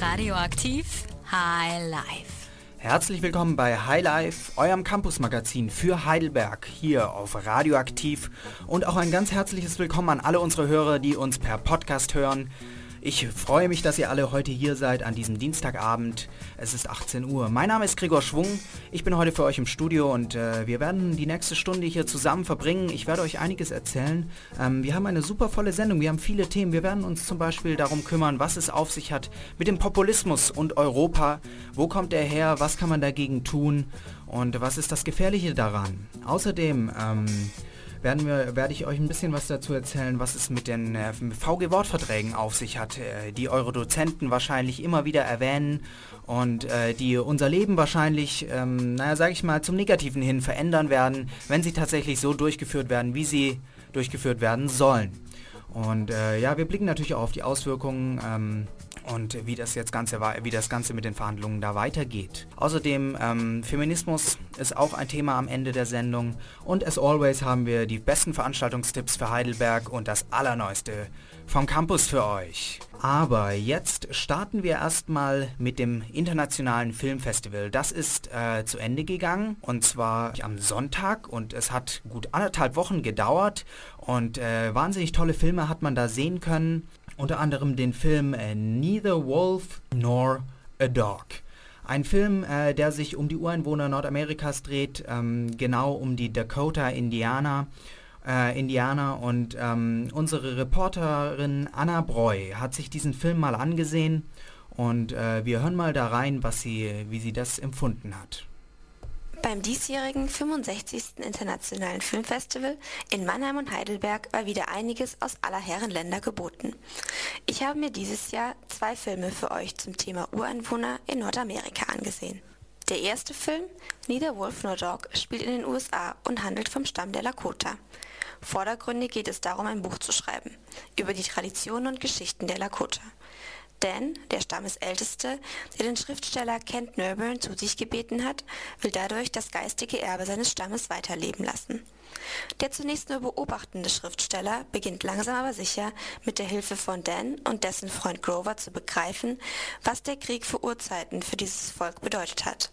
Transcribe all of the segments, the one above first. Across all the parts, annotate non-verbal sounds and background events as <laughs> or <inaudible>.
Radioaktiv High Life. Herzlich willkommen bei High Life, eurem Campusmagazin für Heidelberg hier auf Radioaktiv und auch ein ganz herzliches Willkommen an alle unsere Hörer, die uns per Podcast hören. Ich freue mich, dass ihr alle heute hier seid an diesem Dienstagabend. Es ist 18 Uhr. Mein Name ist Gregor Schwung. Ich bin heute für euch im Studio und äh, wir werden die nächste Stunde hier zusammen verbringen. Ich werde euch einiges erzählen. Ähm, wir haben eine super volle Sendung. Wir haben viele Themen. Wir werden uns zum Beispiel darum kümmern, was es auf sich hat mit dem Populismus und Europa. Wo kommt er her? Was kann man dagegen tun? Und was ist das Gefährliche daran? Außerdem... Ähm, werden wir, werde ich euch ein bisschen was dazu erzählen, was es mit den äh, VG-Wortverträgen auf sich hat, äh, die eure Dozenten wahrscheinlich immer wieder erwähnen und äh, die unser Leben wahrscheinlich, ähm, naja, sage ich mal, zum Negativen hin verändern werden, wenn sie tatsächlich so durchgeführt werden, wie sie durchgeführt werden sollen. Und äh, ja, wir blicken natürlich auch auf die Auswirkungen ähm, und wie das jetzt Ganze, wie das Ganze mit den Verhandlungen da weitergeht. Außerdem ähm, Feminismus ist auch ein Thema am Ende der Sendung und as always haben wir die besten Veranstaltungstipps für Heidelberg und das Allerneueste vom Campus für euch. Aber jetzt starten wir erstmal mit dem Internationalen Filmfestival. Das ist äh, zu Ende gegangen und zwar am Sonntag und es hat gut anderthalb Wochen gedauert und äh, wahnsinnig tolle Filme hat man da sehen können unter anderem den Film äh, Neither Wolf Nor a Dog. Ein Film, äh, der sich um die Ureinwohner Nordamerikas dreht, ähm, genau um die Dakota Indianer. Äh, Indianer und ähm, unsere Reporterin Anna Breu hat sich diesen Film mal angesehen und äh, wir hören mal da rein, was sie, wie sie das empfunden hat. Beim diesjährigen 65. Internationalen Filmfestival in Mannheim und Heidelberg war wieder einiges aus aller Herren Länder geboten. Ich habe mir dieses Jahr zwei Filme für euch zum Thema Ureinwohner in Nordamerika angesehen. Der erste Film, Neither Wolf Nor Dog, spielt in den USA und handelt vom Stamm der Lakota. Vordergründig geht es darum, ein Buch zu schreiben über die Traditionen und Geschichten der Lakota. Dan, der Stammesälteste, der den Schriftsteller Kent Nurburn zu sich gebeten hat, will dadurch das geistige Erbe seines Stammes weiterleben lassen. Der zunächst nur beobachtende Schriftsteller beginnt langsam aber sicher mit der Hilfe von Dan und dessen Freund Grover zu begreifen, was der Krieg für Urzeiten für dieses Volk bedeutet hat,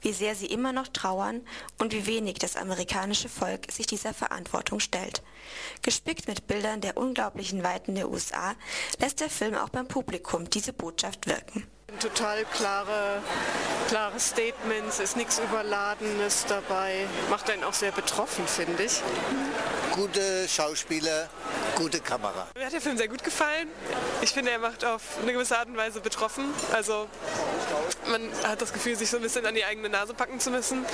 wie sehr sie immer noch trauern und wie wenig das amerikanische Volk sich dieser Verantwortung stellt. Gespickt mit Bildern der unglaublichen Weiten der USA lässt der Film auch beim Publikum diese Botschaft wirken. Total klare, klare Statements, ist nichts Überladenes dabei. Macht einen auch sehr betroffen, finde ich. Gute Schauspieler, gute Kamera. Mir hat der Film sehr gut gefallen. Ich finde, er macht auf eine gewisse Art und Weise betroffen. Also man hat das Gefühl, sich so ein bisschen an die eigene Nase packen zu müssen.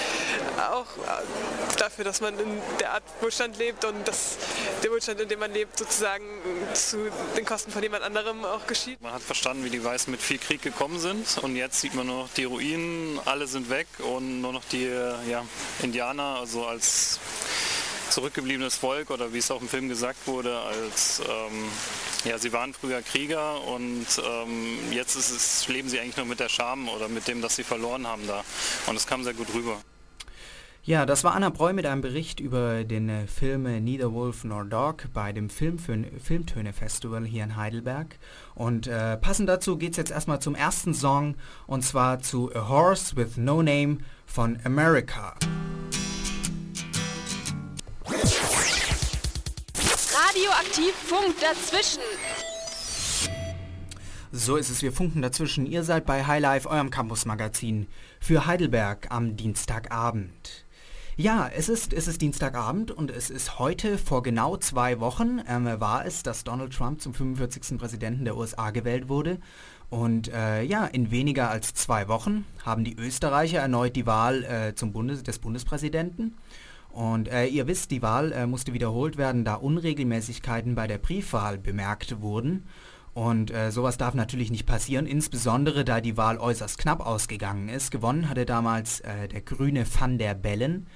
Auch äh, dafür, dass man in der Art Wohlstand lebt und dass der Wohlstand, in dem man lebt, sozusagen zu den Kosten von jemand anderem auch geschieht. Man hat verstanden, wie die Weißen mit viel Krieg gekommen sind und jetzt sieht man nur noch die Ruinen, alle sind weg und nur noch die ja, Indianer, also als zurückgebliebenes Volk oder wie es auch im Film gesagt wurde, als ähm, ja, sie waren früher Krieger und ähm, jetzt es, leben sie eigentlich nur mit der Scham oder mit dem, dass sie verloren haben da. Und es kam sehr gut rüber. Ja, das war Anna Breu mit einem Bericht über den äh, Film Neither Wolf Nor Dog bei dem Filmtöne Festival hier in Heidelberg. Und äh, passend dazu geht es jetzt erstmal zum ersten Song und zwar zu A Horse with No Name von America. Radioaktiv Funk dazwischen. So ist es, wir funken dazwischen. Ihr seid bei Highlife, eurem Campus-Magazin für Heidelberg am Dienstagabend. Ja, es ist, es ist Dienstagabend und es ist heute vor genau zwei Wochen ähm, war es, dass Donald Trump zum 45. Präsidenten der USA gewählt wurde. Und äh, ja, in weniger als zwei Wochen haben die Österreicher erneut die Wahl äh, zum Bundes des Bundespräsidenten. Und äh, ihr wisst, die Wahl äh, musste wiederholt werden, da Unregelmäßigkeiten bei der Briefwahl bemerkt wurden. Und äh, sowas darf natürlich nicht passieren, insbesondere da die Wahl äußerst knapp ausgegangen ist. Gewonnen hatte damals äh, der grüne Van der Bellen.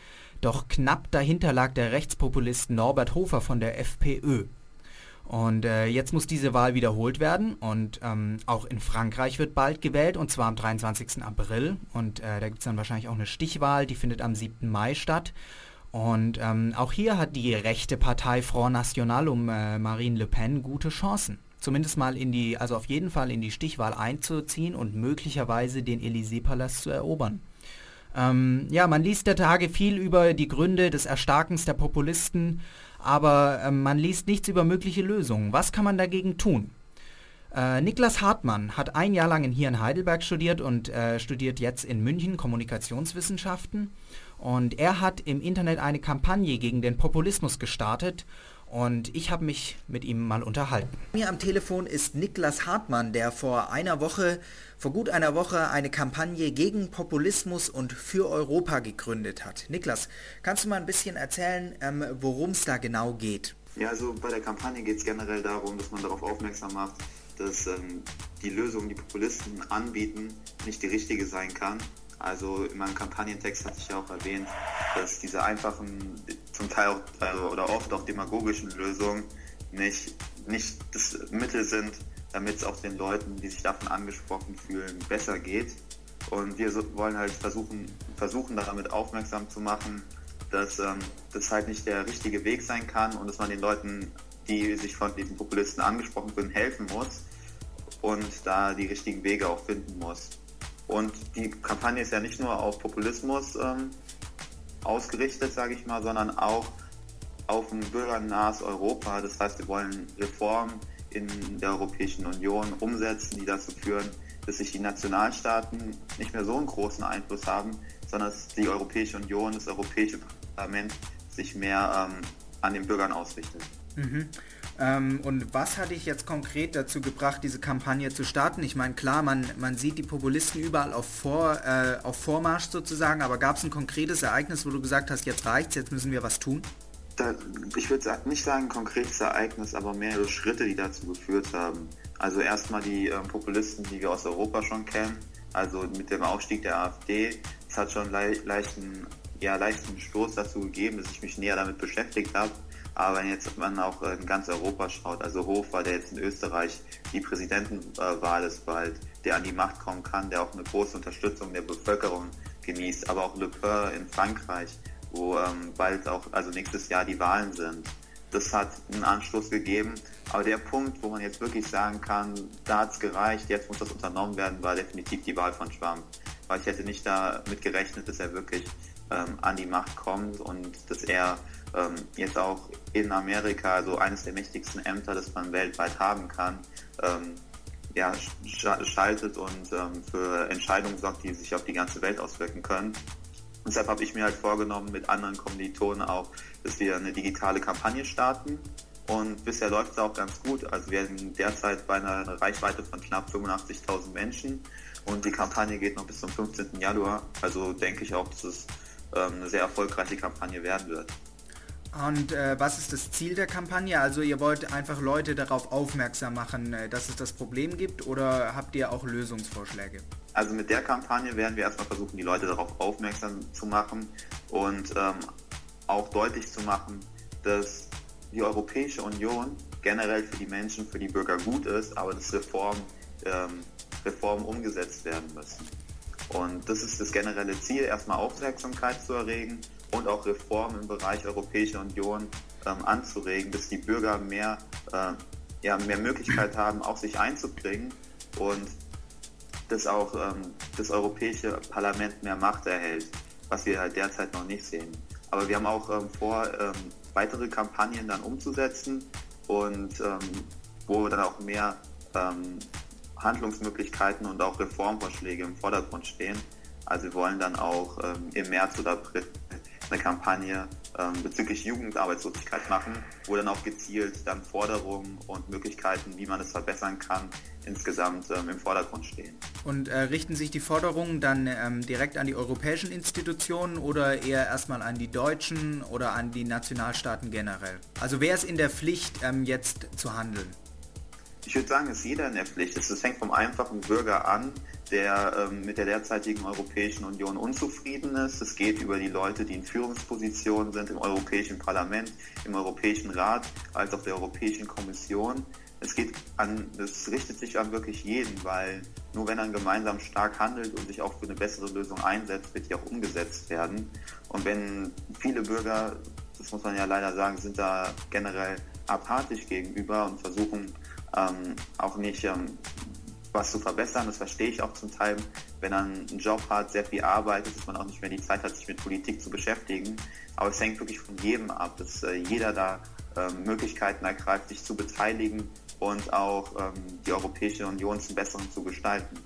Doch knapp dahinter lag der Rechtspopulist Norbert Hofer von der FPÖ. Und äh, jetzt muss diese Wahl wiederholt werden und ähm, auch in Frankreich wird bald gewählt und zwar am 23. April und äh, da gibt es dann wahrscheinlich auch eine Stichwahl, die findet am 7. Mai statt. Und ähm, auch hier hat die rechte Partei Front National um äh, Marine Le Pen gute Chancen. zumindest mal in die, also auf jeden Fall in die Stichwahl einzuziehen und möglicherweise den Élysée-Palast zu erobern. Ähm, ja, man liest der Tage viel über die Gründe des Erstarkens der Populisten, aber äh, man liest nichts über mögliche Lösungen. Was kann man dagegen tun? Äh, Niklas Hartmann hat ein Jahr lang hier in Heidelberg studiert und äh, studiert jetzt in München Kommunikationswissenschaften. Und er hat im Internet eine Kampagne gegen den Populismus gestartet und ich habe mich mit ihm mal unterhalten. Mir am Telefon ist Niklas Hartmann, der vor einer Woche, vor gut einer Woche eine Kampagne gegen Populismus und für Europa gegründet hat. Niklas, kannst du mal ein bisschen erzählen, ähm, worum es da genau geht? Ja, also bei der Kampagne geht es generell darum, dass man darauf aufmerksam macht, dass ähm, die Lösung, die Populisten anbieten, nicht die richtige sein kann also in meinem Kampagnentext hatte ich ja auch erwähnt, dass diese einfachen, zum Teil auch, also, oder oft auch demagogischen Lösungen nicht, nicht das Mittel sind, damit es auch den Leuten, die sich davon angesprochen fühlen, besser geht. Und wir wollen halt versuchen, versuchen damit aufmerksam zu machen, dass ähm, das halt nicht der richtige Weg sein kann und dass man den Leuten, die sich von diesen Populisten angesprochen fühlen, helfen muss und da die richtigen Wege auch finden muss. Und die Kampagne ist ja nicht nur auf Populismus ähm, ausgerichtet, sage ich mal, sondern auch auf ein bürgernahes Europa. Das heißt, wir wollen Reformen in der Europäischen Union umsetzen, die dazu führen, dass sich die Nationalstaaten nicht mehr so einen großen Einfluss haben, sondern dass die Europäische Union, das Europäische Parlament sich mehr ähm, an den Bürgern ausrichtet. Mhm. Ähm, und was hat dich jetzt konkret dazu gebracht, diese Kampagne zu starten? Ich meine, klar, man, man sieht die Populisten überall auf, Vor, äh, auf Vormarsch sozusagen, aber gab es ein konkretes Ereignis, wo du gesagt hast, jetzt reicht's, jetzt müssen wir was tun? Da, ich würde nicht sagen ein konkretes Ereignis, aber mehrere Schritte, die dazu geführt haben. Also erstmal die äh, Populisten, die wir aus Europa schon kennen, also mit dem Aufstieg der AfD. Es hat schon le leichten, ja, leichten Stoß dazu gegeben, dass ich mich näher damit beschäftigt habe. Aber wenn jetzt man auch in ganz Europa schaut, also Hofer, der jetzt in Österreich die Präsidentenwahl ist bald, der an die Macht kommen kann, der auch eine große Unterstützung der Bevölkerung genießt, aber auch Le Pen in Frankreich, wo ähm, bald auch, also nächstes Jahr die Wahlen sind. Das hat einen Anschluss gegeben. Aber der Punkt, wo man jetzt wirklich sagen kann, da hat es gereicht, jetzt muss das unternommen werden, war definitiv die Wahl von Trump. Weil ich hätte nicht damit gerechnet, dass er wirklich ähm, an die Macht kommt und dass er ähm, jetzt auch in Amerika, also eines der mächtigsten Ämter, das man weltweit haben kann, ähm, ja, sch schaltet und ähm, für Entscheidungen sorgt, die sich auf die ganze Welt auswirken können. Deshalb habe ich mir halt vorgenommen, mit anderen Kommilitonen auch, dass wir eine digitale Kampagne starten. Und bisher läuft es auch ganz gut. Also wir sind derzeit bei einer Reichweite von knapp 85.000 Menschen und die Kampagne geht noch bis zum 15. Januar. Also denke ich auch, dass es ähm, eine sehr erfolgreiche Kampagne werden wird. Und äh, was ist das Ziel der Kampagne? Also ihr wollt einfach Leute darauf aufmerksam machen, äh, dass es das Problem gibt oder habt ihr auch Lösungsvorschläge? Also mit der Kampagne werden wir erstmal versuchen, die Leute darauf aufmerksam zu machen und ähm, auch deutlich zu machen, dass die Europäische Union generell für die Menschen, für die Bürger gut ist, aber dass Reformen, ähm, Reformen umgesetzt werden müssen. Und das ist das generelle Ziel, erstmal Aufmerksamkeit zu erregen und auch Reformen im Bereich Europäische Union ähm, anzuregen, dass die Bürger mehr, äh, ja, mehr Möglichkeit haben, auch sich einzubringen und dass auch ähm, das Europäische Parlament mehr Macht erhält, was wir halt derzeit noch nicht sehen. Aber wir haben auch ähm, vor, ähm, weitere Kampagnen dann umzusetzen und ähm, wo dann auch mehr ähm, Handlungsmöglichkeiten und auch Reformvorschläge im Vordergrund stehen. Also wir wollen dann auch im März oder April eine Kampagne ähm, bezüglich Jugendarbeitslosigkeit machen, wo dann auch gezielt dann Forderungen und Möglichkeiten, wie man es verbessern kann, insgesamt ähm, im Vordergrund stehen. Und äh, richten sich die Forderungen dann ähm, direkt an die europäischen Institutionen oder eher erstmal an die deutschen oder an die Nationalstaaten generell? Also wer ist in der Pflicht, ähm, jetzt zu handeln? Ich würde sagen, es ist jeder in der Pflicht. Es fängt vom einfachen Bürger an, der ähm, mit der derzeitigen Europäischen Union unzufrieden ist. Es geht über die Leute, die in Führungspositionen sind im Europäischen Parlament, im Europäischen Rat, als auch der Europäischen Kommission. Es geht an, es richtet sich an wirklich jeden, weil nur wenn er gemeinsam stark handelt und sich auch für eine bessere Lösung einsetzt, wird die auch umgesetzt werden. Und wenn viele Bürger, das muss man ja leider sagen, sind da generell apathisch gegenüber und versuchen ähm, auch nicht ähm, was zu verbessern. Das verstehe ich auch zum Teil. Wenn man einen Job hat, sehr viel arbeitet, dass man auch nicht mehr die Zeit hat, sich mit Politik zu beschäftigen. Aber es hängt wirklich von jedem ab, dass äh, jeder da äh, Möglichkeiten ergreift, sich zu beteiligen und auch ähm, die Europäische Union zum Besseren zu gestalten.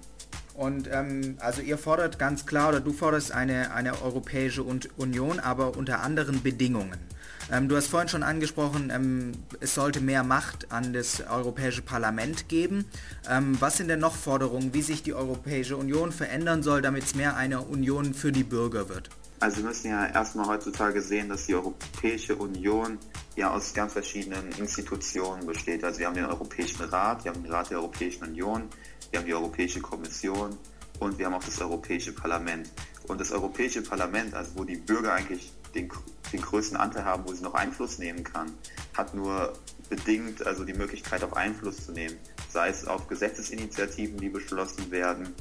Und ähm, also ihr fordert ganz klar oder du forderst eine, eine Europäische Union, aber unter anderen Bedingungen. Ähm, du hast vorhin schon angesprochen, ähm, es sollte mehr Macht an das Europäische Parlament geben. Ähm, was sind denn noch Forderungen, wie sich die Europäische Union verändern soll, damit es mehr eine Union für die Bürger wird? Also wir müssen ja erstmal heutzutage sehen, dass die Europäische Union ja aus ganz verschiedenen Institutionen besteht. Also wir haben den Europäischen Rat, wir haben den Rat der Europäischen Union, wir haben die Europäische Kommission und wir haben auch das Europäische Parlament. Und das Europäische Parlament, also wo die Bürger eigentlich den, den größten Anteil haben, wo sie noch Einfluss nehmen kann, hat nur bedingt also die Möglichkeit auf Einfluss zu nehmen, sei es auf Gesetzesinitiativen, die beschlossen werden.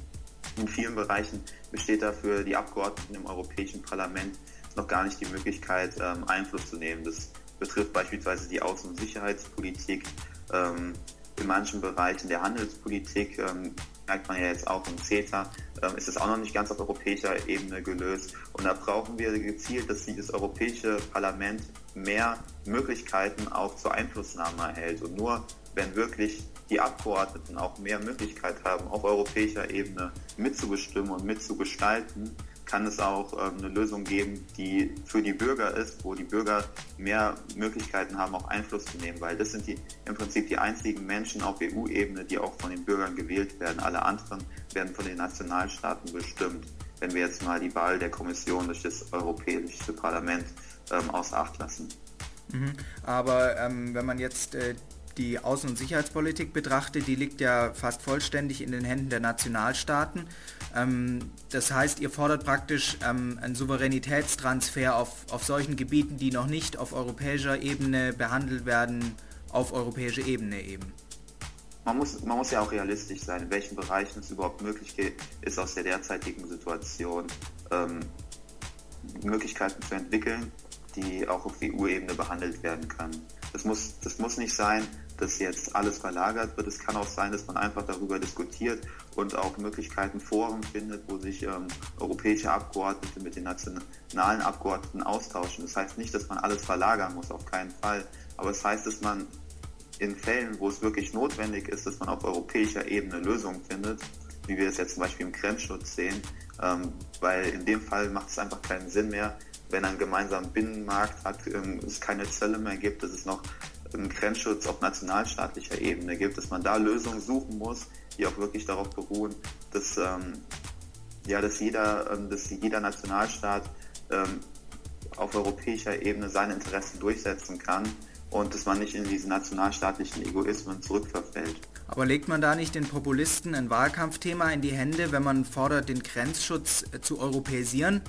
In vielen Bereichen besteht dafür die Abgeordneten im Europäischen Parlament noch gar nicht die Möglichkeit, ähm, Einfluss zu nehmen. Das betrifft beispielsweise die Außen- und Sicherheitspolitik. Ähm, in manchen Bereichen der Handelspolitik ähm, merkt man ja jetzt auch im CETA, ähm, ist es auch noch nicht ganz auf europäischer Ebene gelöst. Und da brauchen wir gezielt, dass das Europäische Parlament mehr Möglichkeiten auch zur Einflussnahme erhält. Und nur wenn wirklich die Abgeordneten auch mehr Möglichkeit haben, auf europäischer Ebene mitzubestimmen und mitzugestalten, kann es auch ähm, eine Lösung geben, die für die Bürger ist, wo die Bürger mehr Möglichkeiten haben, auch Einfluss zu nehmen, weil das sind die im Prinzip die einzigen Menschen auf EU-Ebene, die auch von den Bürgern gewählt werden. Alle anderen werden von den Nationalstaaten bestimmt, wenn wir jetzt mal die Wahl der Kommission durch das Europäische Parlament ähm, außer Acht lassen. Mhm. Aber ähm, wenn man jetzt äh, die Außen- und Sicherheitspolitik betrachtet, die liegt ja fast vollständig in den Händen der Nationalstaaten. Ähm, das heißt, ihr fordert praktisch ähm, einen Souveränitätstransfer auf, auf solchen Gebieten, die noch nicht auf europäischer Ebene behandelt werden, auf europäischer Ebene eben. Man muss, man muss ja auch realistisch sein, in welchen Bereichen es überhaupt möglich ist, aus der derzeitigen Situation ähm, Möglichkeiten zu entwickeln, die auch auf EU-Ebene behandelt werden können. Das muss, das muss nicht sein, dass jetzt alles verlagert wird. Es kann auch sein, dass man einfach darüber diskutiert und auch Möglichkeiten, Foren findet, wo sich ähm, europäische Abgeordnete mit den nationalen Abgeordneten austauschen. Das heißt nicht, dass man alles verlagern muss, auf keinen Fall. Aber es das heißt, dass man in Fällen, wo es wirklich notwendig ist, dass man auf europäischer Ebene Lösungen findet, wie wir es jetzt zum Beispiel im Grenzschutz sehen, ähm, weil in dem Fall macht es einfach keinen Sinn mehr, wenn ein gemeinsamer Binnenmarkt hat, ähm, es keine Zölle mehr gibt, dass es noch einen Grenzschutz auf nationalstaatlicher Ebene gibt, dass man da Lösungen suchen muss, die auch wirklich darauf beruhen, dass, ähm, ja, dass, jeder, ähm, dass jeder Nationalstaat ähm, auf europäischer Ebene seine Interessen durchsetzen kann und dass man nicht in diese nationalstaatlichen Egoismen zurückverfällt. Aber legt man da nicht den Populisten ein Wahlkampfthema in die Hände, wenn man fordert, den Grenzschutz äh, zu europäisieren?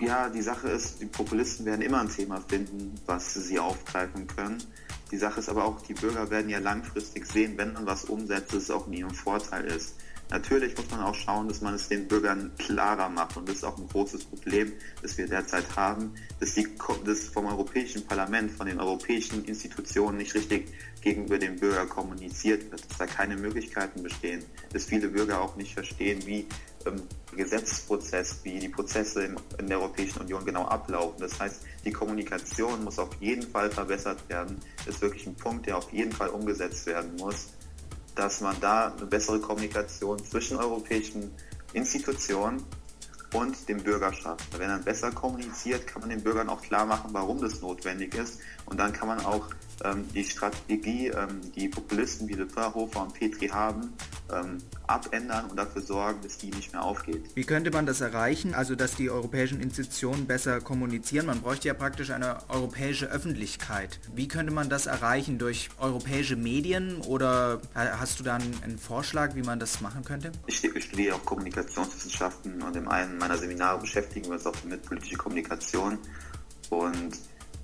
Ja, die Sache ist, die Populisten werden immer ein Thema finden, was sie aufgreifen können. Die Sache ist aber auch, die Bürger werden ja langfristig sehen, wenn man was umsetzt, dass es auch in ihrem Vorteil ist. Natürlich muss man auch schauen, dass man es den Bürgern klarer macht. Und das ist auch ein großes Problem, das wir derzeit haben, dass, die, dass vom Europäischen Parlament, von den europäischen Institutionen nicht richtig gegenüber dem Bürger kommuniziert wird, dass da keine Möglichkeiten bestehen, dass viele Bürger auch nicht verstehen, wie ähm, Gesetzesprozess, wie die Prozesse in, in der Europäischen Union genau ablaufen. Das heißt, die Kommunikation muss auf jeden Fall verbessert werden. Das ist wirklich ein Punkt, der auf jeden Fall umgesetzt werden muss, dass man da eine bessere Kommunikation zwischen europäischen Institutionen und dem Bürger schafft. Wenn man besser kommuniziert, kann man den Bürgern auch klar machen, warum das notwendig ist. Und dann kann man auch die Strategie, ähm, die Populisten wie Le Hofer und Petri haben, ähm, abändern und dafür sorgen, dass die nicht mehr aufgeht. Wie könnte man das erreichen, also dass die europäischen Institutionen besser kommunizieren? Man bräuchte ja praktisch eine europäische Öffentlichkeit. Wie könnte man das erreichen? Durch europäische Medien oder hast du da einen Vorschlag, wie man das machen könnte? Ich studiere auch Kommunikationswissenschaften und in einem meiner Seminare beschäftigen wir uns auch mit politischer Kommunikation und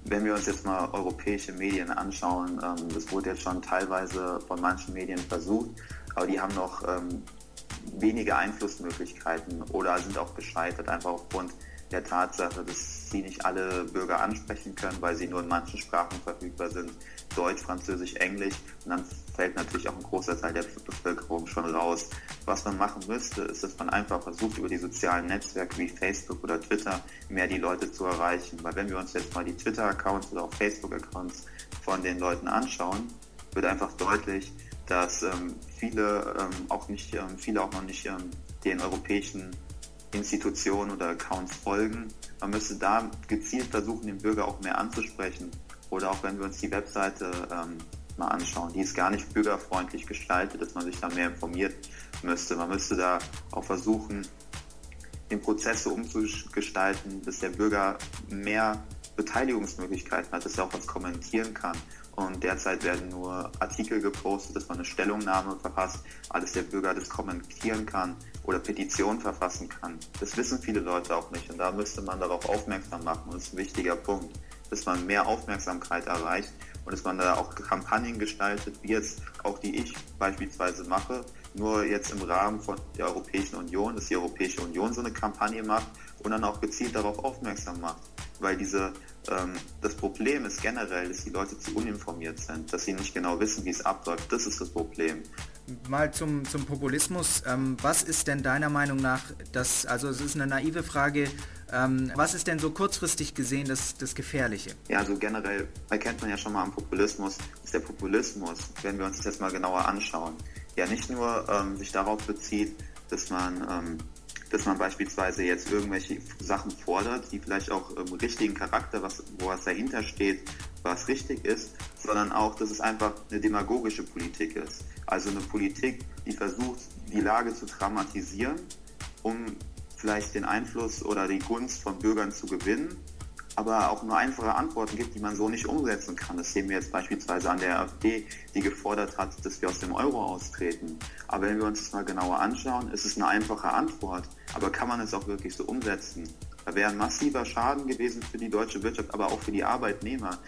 wenn wir uns jetzt mal europäische Medien anschauen, ähm, das wurde jetzt schon teilweise von manchen Medien versucht, aber die haben noch ähm, wenige Einflussmöglichkeiten oder sind auch gescheitert, einfach aufgrund der Tatsache, dass sie nicht alle Bürger ansprechen können, weil sie nur in manchen Sprachen verfügbar sind, Deutsch, Französisch, Englisch. Und dann fällt natürlich auch ein großer Teil der Bevölkerung schon raus. Was man machen müsste, ist, dass man einfach versucht, über die sozialen Netzwerke wie Facebook oder Twitter mehr die Leute zu erreichen. Weil wenn wir uns jetzt mal die Twitter-Accounts oder auch Facebook-Accounts von den Leuten anschauen, wird einfach deutlich, dass ähm, viele ähm, auch nicht, ähm, viele auch noch nicht ähm, den europäischen Institutionen oder Accounts folgen. Man müsste da gezielt versuchen, den Bürger auch mehr anzusprechen. Oder auch wenn wir uns die Webseite ähm, mal anschauen, die ist gar nicht bürgerfreundlich gestaltet, dass man sich da mehr informiert müsste. Man müsste da auch versuchen, den Prozess so umzugestalten, dass der Bürger mehr Beteiligungsmöglichkeiten hat, dass er auch was kommentieren kann. Und derzeit werden nur Artikel gepostet, dass man eine Stellungnahme verfasst, alles der Bürger das kommentieren kann oder Petitionen verfassen kann. Das wissen viele Leute auch nicht und da müsste man darauf aufmerksam machen und das ist ein wichtiger Punkt, dass man mehr Aufmerksamkeit erreicht und dass man da auch Kampagnen gestaltet, wie jetzt auch die ich beispielsweise mache, nur jetzt im Rahmen von der Europäischen Union, dass die Europäische Union so eine Kampagne macht und dann auch gezielt darauf aufmerksam macht weil diese, ähm, das Problem ist generell, dass die Leute zu uninformiert sind, dass sie nicht genau wissen, wie es abläuft. Das ist das Problem. Mal zum, zum Populismus. Ähm, was ist denn deiner Meinung nach das, also es ist eine naive Frage, ähm, was ist denn so kurzfristig gesehen das, das Gefährliche? Ja, also generell erkennt man ja schon mal am Populismus, ist der Populismus, wenn wir uns das jetzt mal genauer anschauen, ja nicht nur ähm, sich darauf bezieht, dass man ähm, dass man beispielsweise jetzt irgendwelche Sachen fordert, die vielleicht auch im richtigen Charakter, was, wo was dahinter steht, was richtig ist, sondern auch, dass es einfach eine demagogische Politik ist. Also eine Politik, die versucht, die Lage zu dramatisieren, um vielleicht den Einfluss oder die Gunst von Bürgern zu gewinnen aber auch nur einfache Antworten gibt, die man so nicht umsetzen kann. Das sehen wir jetzt beispielsweise an der AfD, die gefordert hat, dass wir aus dem Euro austreten. Aber wenn wir uns das mal genauer anschauen, ist es eine einfache Antwort. Aber kann man es auch wirklich so umsetzen? Da wäre ein massiver Schaden gewesen für die deutsche Wirtschaft, aber auch für die Arbeitnehmer.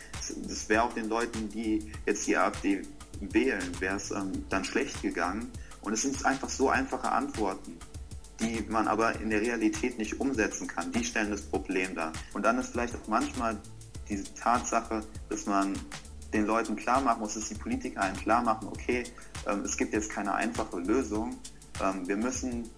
Das wäre auch den Leuten, die jetzt die AfD wählen, wäre es ähm, dann schlecht gegangen. Und es sind einfach so einfache Antworten die man aber in der Realität nicht umsetzen kann. Die stellen das Problem dar. Und dann ist vielleicht auch manchmal diese Tatsache, dass man den Leuten klar machen muss, dass die Politiker einen klar machen, okay, ähm, es gibt jetzt keine einfache Lösung. Ähm, wir müssen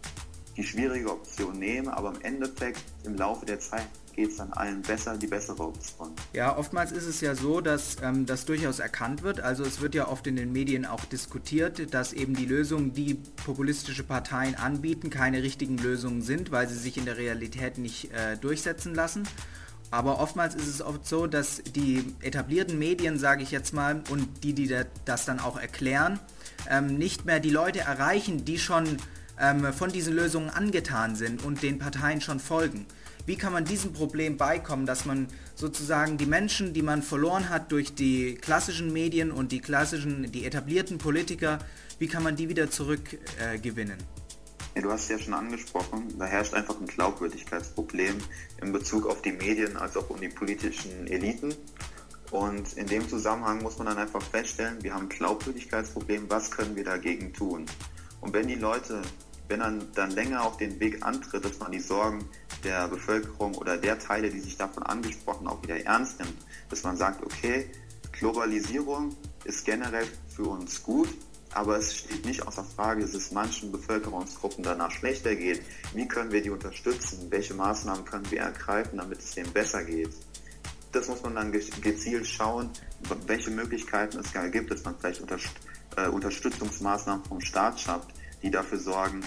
die schwierige Option nehmen, aber im Endeffekt im Laufe der Zeit geht es dann allen besser, die bessere Option. Ja, oftmals ist es ja so, dass ähm, das durchaus erkannt wird. Also es wird ja oft in den Medien auch diskutiert, dass eben die Lösungen, die populistische Parteien anbieten, keine richtigen Lösungen sind, weil sie sich in der Realität nicht äh, durchsetzen lassen. Aber oftmals ist es oft so, dass die etablierten Medien, sage ich jetzt mal, und die, die das dann auch erklären, ähm, nicht mehr die Leute erreichen, die schon ähm, von diesen Lösungen angetan sind und den Parteien schon folgen. Wie kann man diesem Problem beikommen, dass man sozusagen die Menschen, die man verloren hat durch die klassischen Medien und die klassischen, die etablierten Politiker, wie kann man die wieder zurückgewinnen? Äh, ja, du hast es ja schon angesprochen, da herrscht einfach ein Glaubwürdigkeitsproblem in Bezug auf die Medien als auch um die politischen Eliten. Und in dem Zusammenhang muss man dann einfach feststellen, wir haben ein Glaubwürdigkeitsproblem, was können wir dagegen tun? Und wenn die Leute wenn man dann länger auf den Weg antritt, dass man die Sorgen der Bevölkerung oder der Teile, die sich davon angesprochen, auch wieder ernst nimmt, dass man sagt, okay, Globalisierung ist generell für uns gut, aber es steht nicht außer Frage, dass es manchen Bevölkerungsgruppen danach schlechter geht. Wie können wir die unterstützen? Welche Maßnahmen können wir ergreifen, damit es denen besser geht? Das muss man dann gezielt schauen, welche Möglichkeiten es gibt, dass man vielleicht äh, Unterstützungsmaßnahmen vom Staat schafft, die dafür sorgen,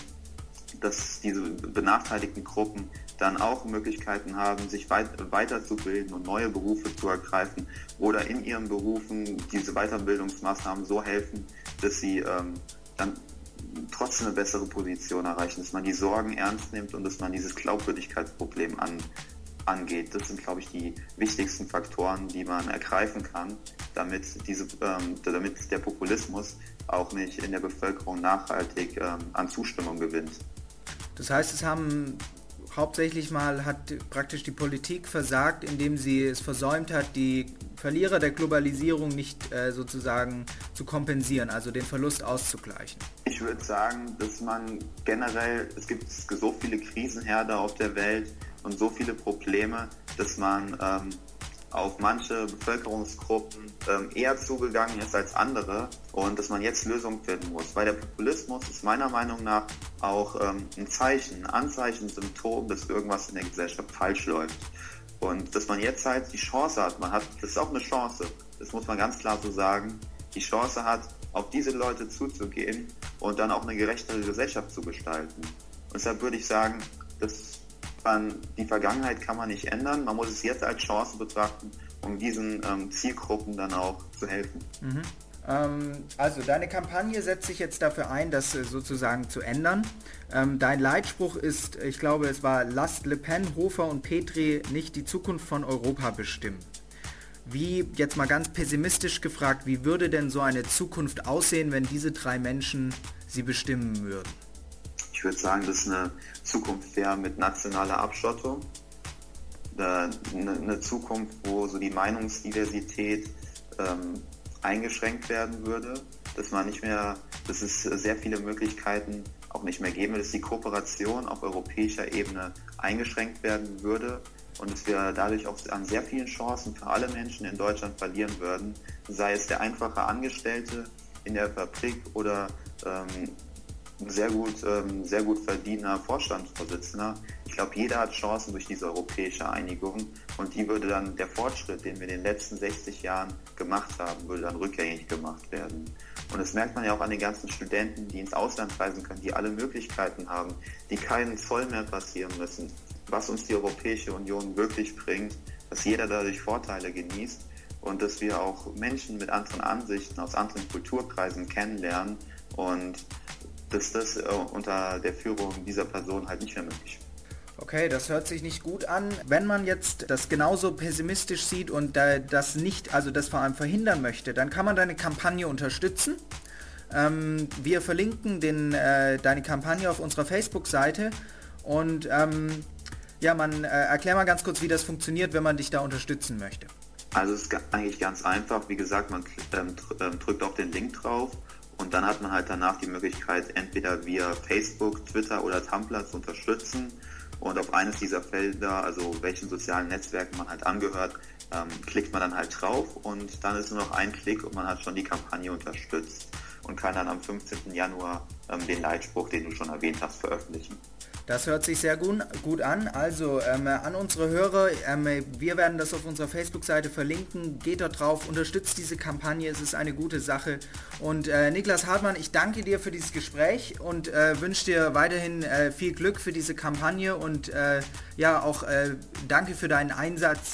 dass diese benachteiligten Gruppen dann auch Möglichkeiten haben, sich weit, weiterzubilden und neue Berufe zu ergreifen oder in ihren Berufen diese Weiterbildungsmaßnahmen so helfen, dass sie ähm, dann trotzdem eine bessere Position erreichen, dass man die Sorgen ernst nimmt und dass man dieses Glaubwürdigkeitsproblem an, angeht. Das sind, glaube ich, die wichtigsten Faktoren, die man ergreifen kann, damit, diese, ähm, damit der Populismus auch nicht in der Bevölkerung nachhaltig ähm, an Zustimmung gewinnt. Das heißt, es haben hauptsächlich mal hat praktisch die Politik versagt, indem sie es versäumt hat, die Verlierer der Globalisierung nicht äh, sozusagen zu kompensieren, also den Verlust auszugleichen. Ich würde sagen, dass man generell, es gibt so viele Krisenherde auf der Welt, und so viele Probleme, dass man ähm, auf manche Bevölkerungsgruppen ähm, eher zugegangen ist als andere und dass man jetzt Lösungen finden muss. Weil der Populismus ist meiner Meinung nach auch ähm, ein Zeichen, ein Anzeichen, ein Symptom, dass irgendwas in der Gesellschaft falsch läuft. Und dass man jetzt halt die Chance hat, man hat, das ist auch eine Chance, das muss man ganz klar so sagen, die Chance hat, auf diese Leute zuzugehen und dann auch eine gerechtere Gesellschaft zu gestalten. Und deshalb würde ich sagen, man, die Vergangenheit kann man nicht ändern, man muss es jetzt als Chance betrachten, um diesen ähm, Zielgruppen dann auch zu helfen. Mhm. Ähm, also deine Kampagne setzt sich jetzt dafür ein, das äh, sozusagen zu ändern. Ähm, dein Leitspruch ist, ich glaube, es war, lasst Le Pen, Hofer und Petri nicht die Zukunft von Europa bestimmen. Wie, jetzt mal ganz pessimistisch gefragt, wie würde denn so eine Zukunft aussehen, wenn diese drei Menschen sie bestimmen würden? Ich würde sagen, das ist eine Zukunft wäre mit nationaler Abschottung. Eine, eine, Zukunft, wo so die Meinungsdiversität ähm, eingeschränkt werden würde, dass man nicht mehr, dass es sehr viele Möglichkeiten auch nicht mehr geben, dass die Kooperation auf europäischer Ebene eingeschränkt werden würde. Und dass wir dadurch auch an sehr vielen Chancen für alle Menschen in Deutschland verlieren würden, sei es der einfache Angestellte in der Fabrik oder ähm, sehr gut, ähm, sehr gut verdienter Vorstandsvorsitzender. Ich glaube, jeder hat Chancen durch diese europäische Einigung und die würde dann der Fortschritt, den wir in den letzten 60 Jahren gemacht haben, würde dann rückgängig gemacht werden. Und das merkt man ja auch an den ganzen Studenten, die ins Ausland reisen können, die alle Möglichkeiten haben, die keinen Zoll mehr passieren müssen, was uns die Europäische Union wirklich bringt, dass jeder dadurch Vorteile genießt und dass wir auch Menschen mit anderen Ansichten aus anderen Kulturkreisen kennenlernen und dass das äh, unter der Führung dieser Person halt nicht mehr möglich ist. Okay, das hört sich nicht gut an. Wenn man jetzt das genauso pessimistisch sieht und das nicht, also das vor allem verhindern möchte, dann kann man deine Kampagne unterstützen. Ähm, wir verlinken den, äh, deine Kampagne auf unserer Facebook-Seite und ähm, ja, man äh, erklär mal ganz kurz, wie das funktioniert, wenn man dich da unterstützen möchte. Also es ist eigentlich ganz einfach. Wie gesagt, man ähm, ähm, drückt auf den Link drauf und dann hat man halt danach die Möglichkeit, entweder via Facebook, Twitter oder Tumblr zu unterstützen. Und auf eines dieser Felder, also welchen sozialen Netzwerken man halt angehört, ähm, klickt man dann halt drauf und dann ist nur noch ein Klick und man hat schon die Kampagne unterstützt und kann dann am 15. Januar ähm, den Leitspruch, den du schon erwähnt hast, veröffentlichen. Das hört sich sehr gut, gut an. Also ähm, an unsere Hörer, ähm, wir werden das auf unserer Facebook-Seite verlinken. Geht dort drauf, unterstützt diese Kampagne, es ist eine gute Sache. Und äh, Niklas Hartmann, ich danke dir für dieses Gespräch und äh, wünsche dir weiterhin äh, viel Glück für diese Kampagne und äh, ja auch äh, danke für deinen Einsatz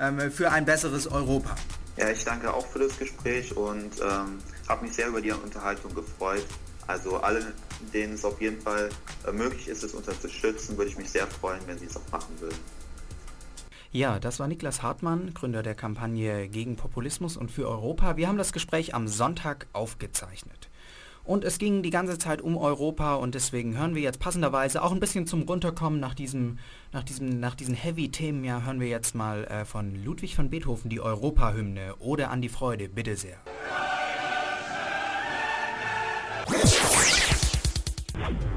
ähm, für ein besseres Europa. Ja, ich danke auch für das Gespräch und ähm, habe mich sehr über die Unterhaltung gefreut. Also alle, denen es auf jeden Fall äh, möglich ist, es unterzustützen, würde ich mich sehr freuen, wenn sie es auch machen würden. Ja, das war Niklas Hartmann, Gründer der Kampagne gegen Populismus und für Europa. Wir haben das Gespräch am Sonntag aufgezeichnet. Und es ging die ganze Zeit um Europa und deswegen hören wir jetzt passenderweise auch ein bisschen zum Runterkommen nach diesem, nach diesem, nach diesen Heavy-Themen, ja, hören wir jetzt mal äh, von Ludwig van Beethoven die Europa-Hymne oder an die Freude, bitte sehr.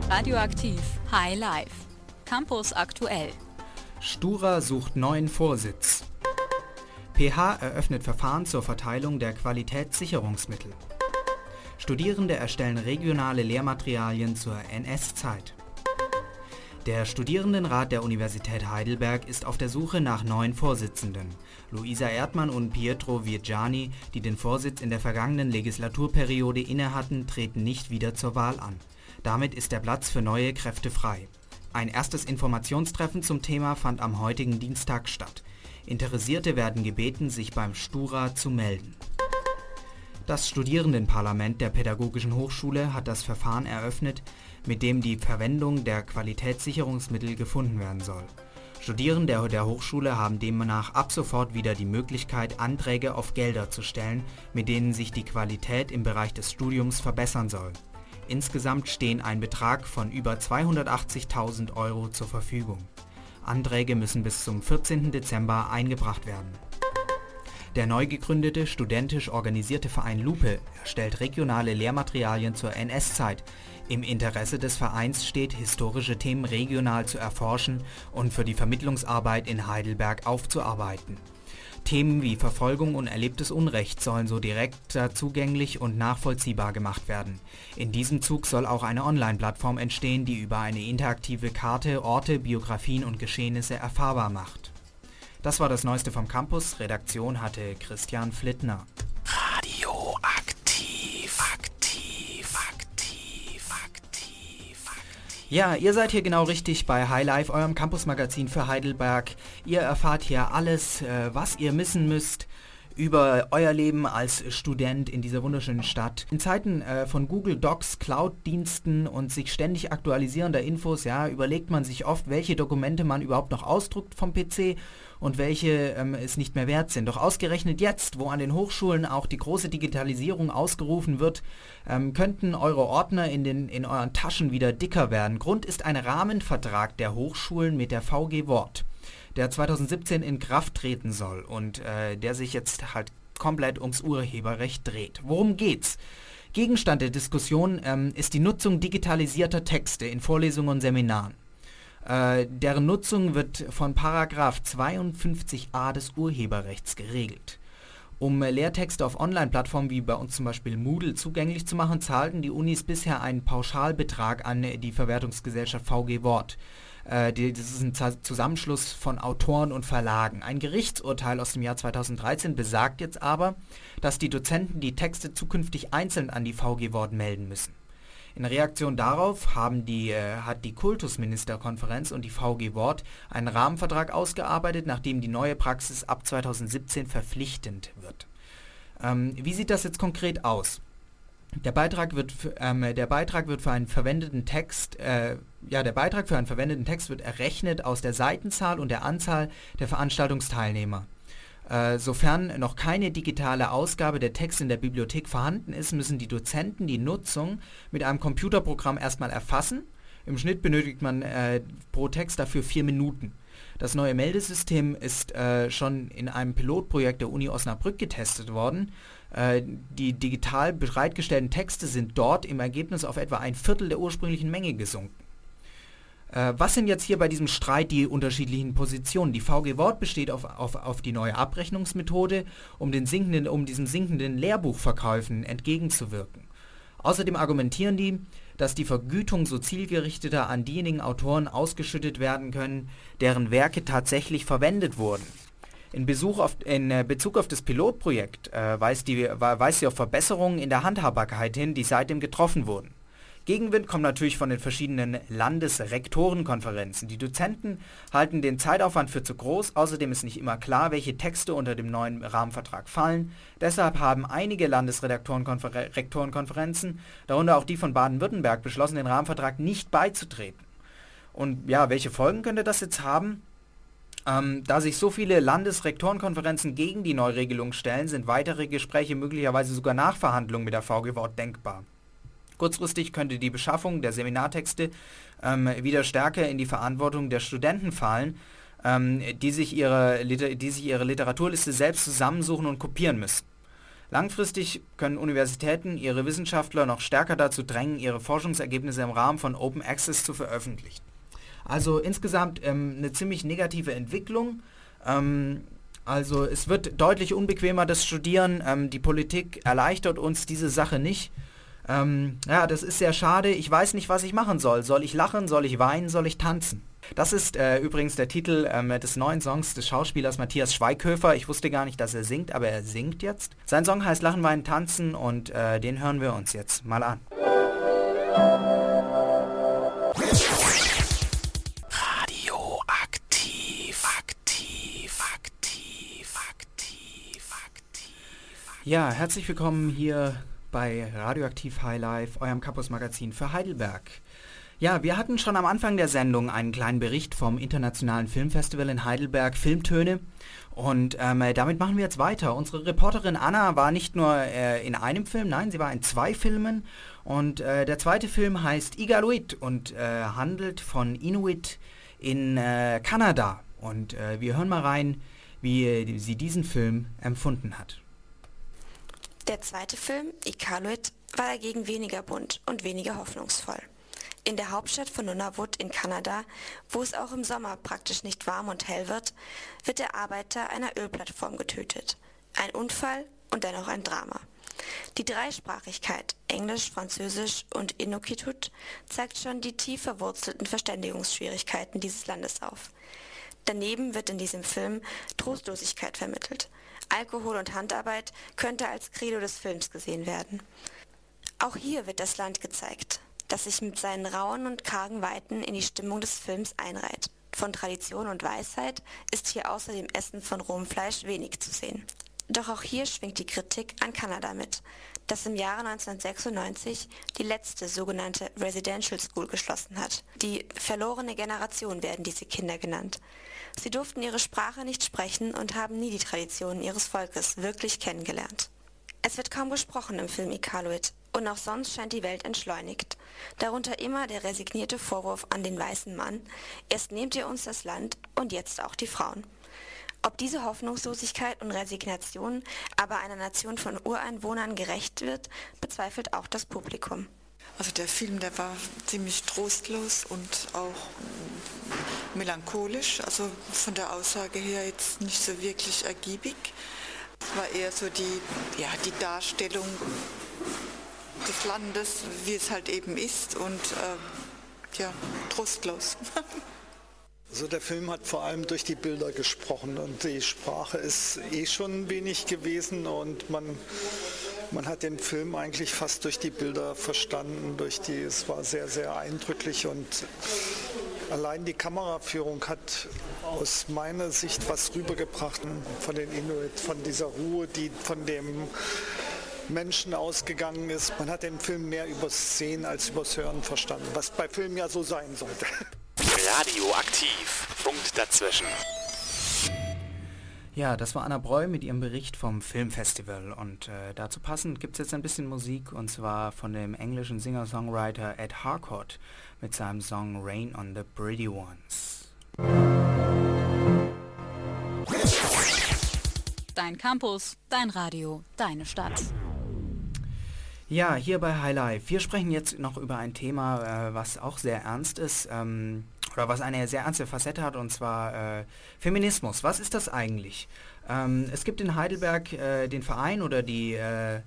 Radioaktiv High Life. Campus aktuell. Stura sucht neuen Vorsitz. PH eröffnet Verfahren zur Verteilung der Qualitätssicherungsmittel. Studierende erstellen regionale Lehrmaterialien zur NS-Zeit. Der Studierendenrat der Universität Heidelberg ist auf der Suche nach neuen Vorsitzenden. Luisa Erdmann und Pietro Virgiani, die den Vorsitz in der vergangenen Legislaturperiode innehatten, treten nicht wieder zur Wahl an. Damit ist der Platz für neue Kräfte frei. Ein erstes Informationstreffen zum Thema fand am heutigen Dienstag statt. Interessierte werden gebeten, sich beim Stura zu melden. Das Studierendenparlament der Pädagogischen Hochschule hat das Verfahren eröffnet, mit dem die Verwendung der Qualitätssicherungsmittel gefunden werden soll. Studierende der Hochschule haben demnach ab sofort wieder die Möglichkeit, Anträge auf Gelder zu stellen, mit denen sich die Qualität im Bereich des Studiums verbessern soll. Insgesamt stehen ein Betrag von über 280.000 Euro zur Verfügung. Anträge müssen bis zum 14. Dezember eingebracht werden. Der neu gegründete, studentisch organisierte Verein Lupe erstellt regionale Lehrmaterialien zur NS-Zeit. Im Interesse des Vereins steht, historische Themen regional zu erforschen und für die Vermittlungsarbeit in Heidelberg aufzuarbeiten. Themen wie Verfolgung und erlebtes Unrecht sollen so direkter zugänglich und nachvollziehbar gemacht werden. In diesem Zug soll auch eine Online-Plattform entstehen, die über eine interaktive Karte Orte, Biografien und Geschehnisse erfahrbar macht. Das war das Neueste vom Campus. Redaktion hatte Christian Flittner. Radioaktiv, aktiv, Ja, ihr seid hier genau richtig bei Highlife, eurem Campusmagazin für Heidelberg. Ihr erfahrt hier alles, äh, was ihr missen müsst über euer Leben als Student in dieser wunderschönen Stadt. In Zeiten äh, von Google Docs, Cloud-Diensten und sich ständig aktualisierender Infos, ja, überlegt man sich oft, welche Dokumente man überhaupt noch ausdruckt vom PC und welche ähm, es nicht mehr wert sind. Doch ausgerechnet jetzt, wo an den Hochschulen auch die große Digitalisierung ausgerufen wird, ähm, könnten eure Ordner in, den, in euren Taschen wieder dicker werden. Grund ist ein Rahmenvertrag der Hochschulen mit der VG Wort, der 2017 in Kraft treten soll und äh, der sich jetzt halt komplett ums Urheberrecht dreht. Worum geht's? Gegenstand der Diskussion ähm, ist die Nutzung digitalisierter Texte in Vorlesungen und Seminaren. Äh, deren Nutzung wird von Paragraph 52a des Urheberrechts geregelt. Um Lehrtexte auf Online-Plattformen wie bei uns zum Beispiel Moodle zugänglich zu machen, zahlten die Unis bisher einen Pauschalbetrag an die Verwertungsgesellschaft VG Wort. Äh, das ist ein Zusammenschluss von Autoren und Verlagen. Ein Gerichtsurteil aus dem Jahr 2013 besagt jetzt aber, dass die Dozenten die Texte zukünftig einzeln an die VG Wort melden müssen. In Reaktion darauf haben die, äh, hat die Kultusministerkonferenz und die VG Wort einen Rahmenvertrag ausgearbeitet, nachdem die neue Praxis ab 2017 verpflichtend wird. Ähm, wie sieht das jetzt konkret aus? Der Beitrag wird ähm, der Beitrag wird für einen verwendeten Text äh, ja der Beitrag für einen verwendeten Text wird errechnet aus der Seitenzahl und der Anzahl der Veranstaltungsteilnehmer. Äh, sofern noch keine digitale Ausgabe der Texte in der Bibliothek vorhanden ist, müssen die Dozenten die Nutzung mit einem Computerprogramm erstmal erfassen. Im Schnitt benötigt man äh, pro Text dafür vier Minuten. Das neue Meldesystem ist äh, schon in einem Pilotprojekt der Uni Osnabrück getestet worden. Äh, die digital bereitgestellten Texte sind dort im Ergebnis auf etwa ein Viertel der ursprünglichen Menge gesunken. Äh, was sind jetzt hier bei diesem Streit die unterschiedlichen Positionen? Die VG Wort besteht auf, auf, auf die neue Abrechnungsmethode, um, den sinkenden, um diesen sinkenden Lehrbuchverkäufen entgegenzuwirken. Außerdem argumentieren die, dass die Vergütung so zielgerichteter an diejenigen Autoren ausgeschüttet werden können, deren Werke tatsächlich verwendet wurden. In, auf, in äh, Bezug auf das Pilotprojekt äh, weist, die, weist sie auf Verbesserungen in der Handhabbarkeit hin, die seitdem getroffen wurden. Gegenwind kommt natürlich von den verschiedenen Landesrektorenkonferenzen. Die Dozenten halten den Zeitaufwand für zu groß, außerdem ist nicht immer klar, welche Texte unter dem neuen Rahmenvertrag fallen. Deshalb haben einige Landesrektorenkonferenzen, darunter auch die von Baden-Württemberg, beschlossen, den Rahmenvertrag nicht beizutreten. Und ja, welche Folgen könnte das jetzt haben? Ähm, da sich so viele Landesrektorenkonferenzen gegen die Neuregelung stellen, sind weitere Gespräche möglicherweise sogar Nachverhandlungen mit der VG Wort denkbar. Kurzfristig könnte die Beschaffung der Seminartexte ähm, wieder stärker in die Verantwortung der Studenten fallen, ähm, die, sich ihre, die sich ihre Literaturliste selbst zusammensuchen und kopieren müssen. Langfristig können Universitäten ihre Wissenschaftler noch stärker dazu drängen, ihre Forschungsergebnisse im Rahmen von Open Access zu veröffentlichen. Also insgesamt ähm, eine ziemlich negative Entwicklung. Ähm, also es wird deutlich unbequemer das Studieren. Ähm, die Politik erleichtert uns diese Sache nicht. Ähm, ja, das ist sehr schade. Ich weiß nicht, was ich machen soll. Soll ich lachen? Soll ich weinen? Soll ich tanzen? Das ist äh, übrigens der Titel ähm, des neuen Songs des Schauspielers Matthias Schweighöfer. Ich wusste gar nicht, dass er singt, aber er singt jetzt. Sein Song heißt Lachen, Weinen, Tanzen und äh, den hören wir uns jetzt mal an. Radioaktiv, aktiv, aktiv, aktiv, aktiv. Ja, herzlich willkommen hier bei Radioaktiv High Life, eurem Campus-Magazin für Heidelberg. Ja, wir hatten schon am Anfang der Sendung einen kleinen Bericht vom Internationalen Filmfestival in Heidelberg, Filmtöne. Und ähm, damit machen wir jetzt weiter. Unsere Reporterin Anna war nicht nur äh, in einem Film, nein, sie war in zwei Filmen. Und äh, der zweite Film heißt Igaluit und äh, handelt von Inuit in äh, Kanada. Und äh, wir hören mal rein, wie sie diesen Film empfunden hat. Der zweite Film, Iqaluit, war dagegen weniger bunt und weniger hoffnungsvoll. In der Hauptstadt von Nunavut in Kanada, wo es auch im Sommer praktisch nicht warm und hell wird, wird der Arbeiter einer Ölplattform getötet. Ein Unfall und dennoch ein Drama. Die Dreisprachigkeit Englisch, Französisch und Inuktitut zeigt schon die tief verwurzelten Verständigungsschwierigkeiten dieses Landes auf. Daneben wird in diesem Film Trostlosigkeit vermittelt. Alkohol und Handarbeit könnte als Credo des Films gesehen werden. Auch hier wird das Land gezeigt, das sich mit seinen rauen und kargen Weiten in die Stimmung des Films einreiht. Von Tradition und Weisheit ist hier außer dem Essen von rohem Fleisch wenig zu sehen. Doch auch hier schwingt die Kritik an Kanada mit, das im Jahre 1996 die letzte sogenannte Residential School geschlossen hat. Die verlorene Generation werden diese Kinder genannt. Sie durften ihre Sprache nicht sprechen und haben nie die Traditionen ihres Volkes wirklich kennengelernt. Es wird kaum gesprochen im Film Iqaluit und auch sonst scheint die Welt entschleunigt. Darunter immer der resignierte Vorwurf an den weißen Mann, erst nehmt ihr uns das Land und jetzt auch die Frauen. Ob diese Hoffnungslosigkeit und Resignation aber einer Nation von Ureinwohnern gerecht wird, bezweifelt auch das Publikum. Also der Film, der war ziemlich trostlos und auch melancholisch, also von der Aussage her jetzt nicht so wirklich ergiebig. Es war eher so die, ja, die Darstellung des Landes, wie es halt eben ist und äh, ja, trostlos. <laughs> Also der Film hat vor allem durch die Bilder gesprochen und die Sprache ist eh schon wenig gewesen und man, man hat den Film eigentlich fast durch die Bilder verstanden, durch die, es war sehr, sehr eindrücklich und allein die Kameraführung hat aus meiner Sicht was rübergebracht von den Inuit, von dieser Ruhe, die von dem Menschen ausgegangen ist. Man hat den Film mehr übers Sehen als übers Hören verstanden, was bei Filmen ja so sein sollte. Radioaktiv. Punkt dazwischen. Ja, das war Anna Breu mit ihrem Bericht vom Filmfestival. Und äh, dazu passend gibt es jetzt ein bisschen Musik und zwar von dem englischen Singer-Songwriter Ed Harcourt mit seinem Song Rain on the Pretty Ones. Dein Campus, dein Radio, deine Stadt. Ja, hier bei Highlife. Wir sprechen jetzt noch über ein Thema, äh, was auch sehr ernst ist. Ähm, oder was eine sehr ernste Facette hat, und zwar äh, Feminismus. Was ist das eigentlich? Ähm, es gibt in Heidelberg äh, den Verein oder die, äh,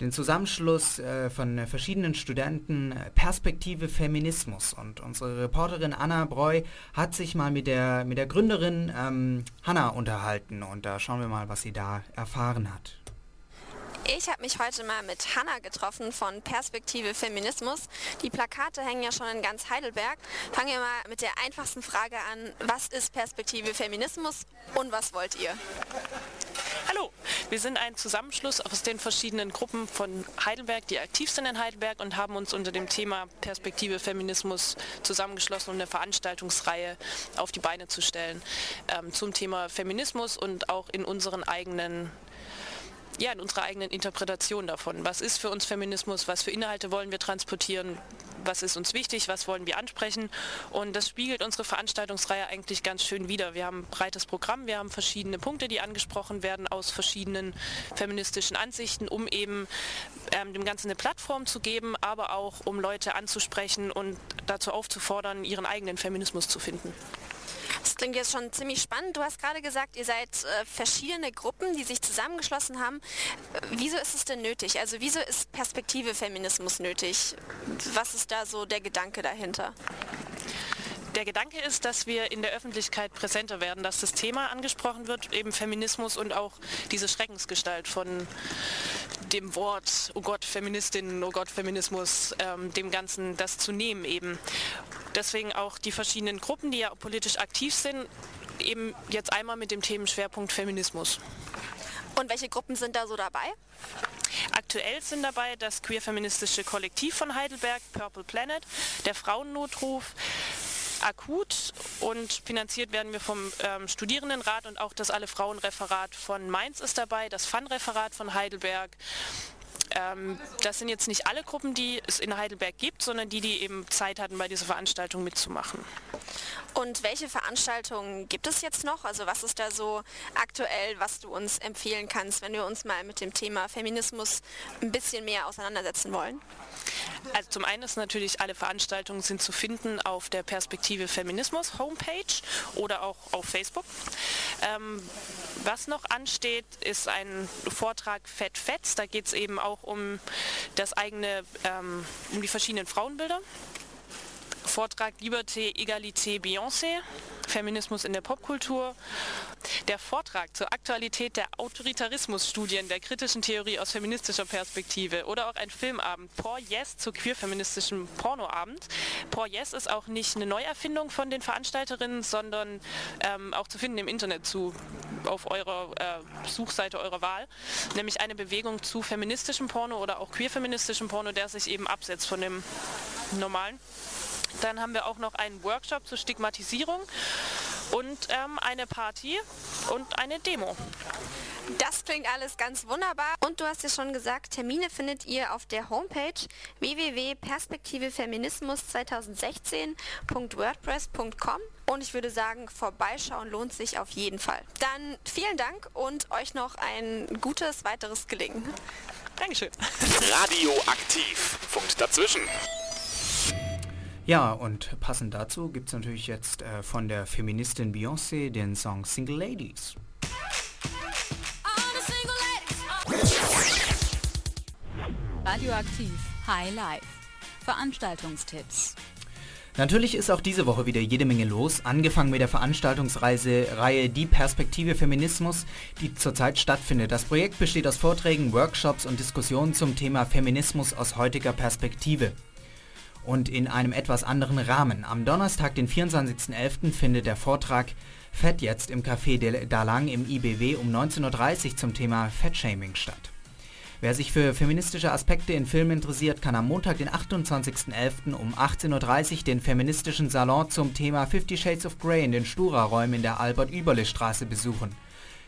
den Zusammenschluss äh, von verschiedenen Studenten äh, Perspektive Feminismus. Und unsere Reporterin Anna Breu hat sich mal mit der, mit der Gründerin ähm, Hanna unterhalten. Und da schauen wir mal, was sie da erfahren hat. Ich habe mich heute mal mit Hanna getroffen von Perspektive Feminismus. Die Plakate hängen ja schon in ganz Heidelberg. Fangen wir mal mit der einfachsten Frage an. Was ist Perspektive Feminismus und was wollt ihr? Hallo, wir sind ein Zusammenschluss aus den verschiedenen Gruppen von Heidelberg, die aktiv sind in Heidelberg und haben uns unter dem Thema Perspektive Feminismus zusammengeschlossen, um eine Veranstaltungsreihe auf die Beine zu stellen ähm, zum Thema Feminismus und auch in unseren eigenen ja, in unserer eigenen Interpretation davon. Was ist für uns Feminismus? Was für Inhalte wollen wir transportieren? Was ist uns wichtig? Was wollen wir ansprechen? Und das spiegelt unsere Veranstaltungsreihe eigentlich ganz schön wider. Wir haben ein breites Programm, wir haben verschiedene Punkte, die angesprochen werden aus verschiedenen feministischen Ansichten, um eben ähm, dem Ganzen eine Plattform zu geben, aber auch um Leute anzusprechen und dazu aufzufordern, ihren eigenen Feminismus zu finden. Das klingt jetzt schon ziemlich spannend. Du hast gerade gesagt, ihr seid äh, verschiedene Gruppen, die sich zusammengeschlossen haben. Äh, wieso ist es denn nötig? Also wieso ist Perspektive Feminismus nötig? Was ist da so der Gedanke dahinter? Der Gedanke ist, dass wir in der Öffentlichkeit präsenter werden, dass das Thema angesprochen wird, eben Feminismus und auch diese Schreckensgestalt von dem Wort, oh Gott, Feministinnen, oh Gott, Feminismus, ähm, dem Ganzen das zu nehmen eben. Deswegen auch die verschiedenen Gruppen, die ja politisch aktiv sind, eben jetzt einmal mit dem Themenschwerpunkt Feminismus. Und welche Gruppen sind da so dabei? Aktuell sind dabei das queer-feministische Kollektiv von Heidelberg, Purple Planet, der Frauennotruf, akut und finanziert werden wir vom ähm, Studierendenrat und auch das Alle-Frauen-Referat von Mainz ist dabei, das FAN-Referat von Heidelberg. Ähm, das sind jetzt nicht alle Gruppen, die es in Heidelberg gibt, sondern die, die eben Zeit hatten, bei dieser Veranstaltung mitzumachen. Und welche Veranstaltungen gibt es jetzt noch? Also was ist da so aktuell, was du uns empfehlen kannst, wenn wir uns mal mit dem Thema Feminismus ein bisschen mehr auseinandersetzen wollen? Also zum einen ist natürlich, alle Veranstaltungen sind zu finden auf der Perspektive Feminismus Homepage oder auch auf Facebook. Ähm, was noch ansteht, ist ein Vortrag Fett Fetz. Da geht es eben auch um das eigene, ähm, um die verschiedenen Frauenbilder. Vortrag Liberté, Egalité, Beyoncé, Feminismus in der Popkultur. Der Vortrag zur Aktualität der Autoritarismusstudien der kritischen Theorie aus feministischer Perspektive oder auch ein Filmabend Por Yes zu queerfeministischem Pornoabend. Por Yes ist auch nicht eine Neuerfindung von den Veranstalterinnen, sondern ähm, auch zu finden im Internet zu auf eurer äh, Suchseite eurer Wahl, nämlich eine Bewegung zu feministischem Porno oder auch queerfeministischem Porno, der sich eben absetzt von dem normalen. Dann haben wir auch noch einen Workshop zur Stigmatisierung und ähm, eine Party und eine Demo. Das klingt alles ganz wunderbar. Und du hast ja schon gesagt, Termine findet ihr auf der Homepage www.perspektivefeminismus2016.wordpress.com. Und ich würde sagen, vorbeischauen lohnt sich auf jeden Fall. Dann vielen Dank und euch noch ein gutes weiteres Gelingen. Dankeschön. Radioaktiv. Funkt dazwischen. Ja, und passend dazu gibt es natürlich jetzt äh, von der Feministin Beyoncé den Song Single Ladies. Radioaktiv High Life. Veranstaltungstipps. Natürlich ist auch diese Woche wieder jede Menge los, angefangen mit der Veranstaltungsreise Reihe Die Perspektive Feminismus, die zurzeit stattfindet. Das Projekt besteht aus Vorträgen, Workshops und Diskussionen zum Thema Feminismus aus heutiger Perspektive und in einem etwas anderen Rahmen. Am Donnerstag, den 24.11. findet der Vortrag Fett jetzt im Café de Dalang im IBW um 19.30 Uhr zum Thema Fettshaming statt. Wer sich für feministische Aspekte in Filmen interessiert, kann am Montag, den 28.11. um 18.30 Uhr den feministischen Salon zum Thema Fifty Shades of Grey in den Stura-Räumen in der Albert-Überle-Straße besuchen.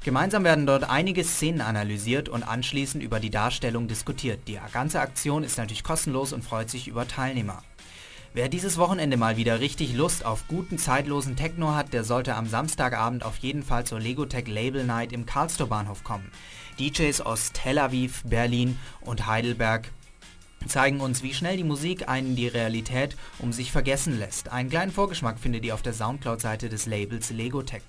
Gemeinsam werden dort einige Szenen analysiert und anschließend über die Darstellung diskutiert. Die ganze Aktion ist natürlich kostenlos und freut sich über Teilnehmer. Wer dieses Wochenende mal wieder richtig Lust auf guten zeitlosen Techno hat, der sollte am Samstagabend auf jeden Fall zur Legotech Label Night im Karlstor Bahnhof kommen. DJs aus Tel Aviv, Berlin und Heidelberg zeigen uns, wie schnell die Musik einen die Realität um sich vergessen lässt. Einen kleinen Vorgeschmack findet ihr auf der Soundcloud-Seite des Labels Legotech.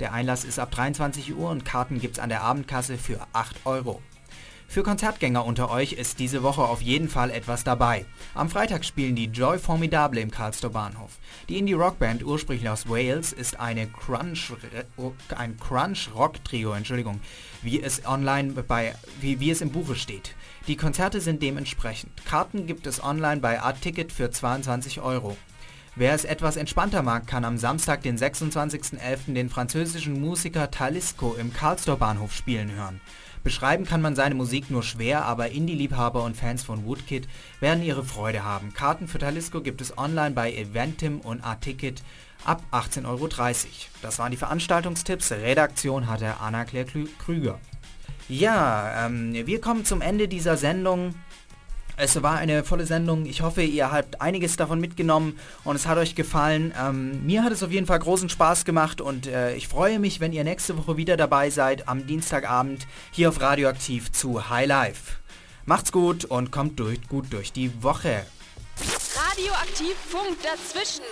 Der Einlass ist ab 23 Uhr und Karten gibt's an der Abendkasse für 8 Euro. Für Konzertgänger unter euch ist diese Woche auf jeden Fall etwas dabei. Am Freitag spielen die Joy Formidable im Karlstor Bahnhof. Die Indie-Rockband, ursprünglich aus Wales, ist eine Crunch, ein Crunch-Rock-Trio, Entschuldigung, wie es online bei, wie, wie es im Buche steht. Die Konzerte sind dementsprechend. Karten gibt es online bei Art-Ticket für 22 Euro. Wer es etwas entspannter mag, kann am Samstag, den 26.11. den französischen Musiker Talisco im Karlstor Bahnhof spielen hören. Beschreiben kann man seine Musik nur schwer, aber Indie-Liebhaber und Fans von Woodkid werden ihre Freude haben. Karten für Talisco gibt es online bei Eventim und A-Ticket ab 18,30 Euro. Das waren die Veranstaltungstipps. Redaktion hatte Anna-Claire Krüger. Ja, ähm, wir kommen zum Ende dieser Sendung. Es war eine volle Sendung. Ich hoffe, ihr habt einiges davon mitgenommen und es hat euch gefallen. Ähm, mir hat es auf jeden Fall großen Spaß gemacht und äh, ich freue mich, wenn ihr nächste Woche wieder dabei seid am Dienstagabend hier auf Radioaktiv zu High Life. Macht's gut und kommt durch, gut durch die Woche. Radioaktiv Funk dazwischen.